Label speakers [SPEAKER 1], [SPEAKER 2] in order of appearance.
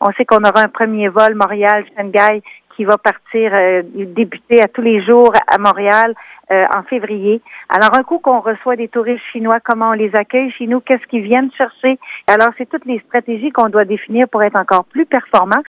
[SPEAKER 1] On sait qu'on aura un premier vol Montréal-Shanghai qui va partir euh, débuter à tous les jours à Montréal euh, en février. Alors, un coup qu'on reçoit des touristes chinois, comment on les accueille chez nous, qu'est-ce qu'ils viennent chercher? Alors, c'est toutes les stratégies qu'on doit définir pour être encore plus performants.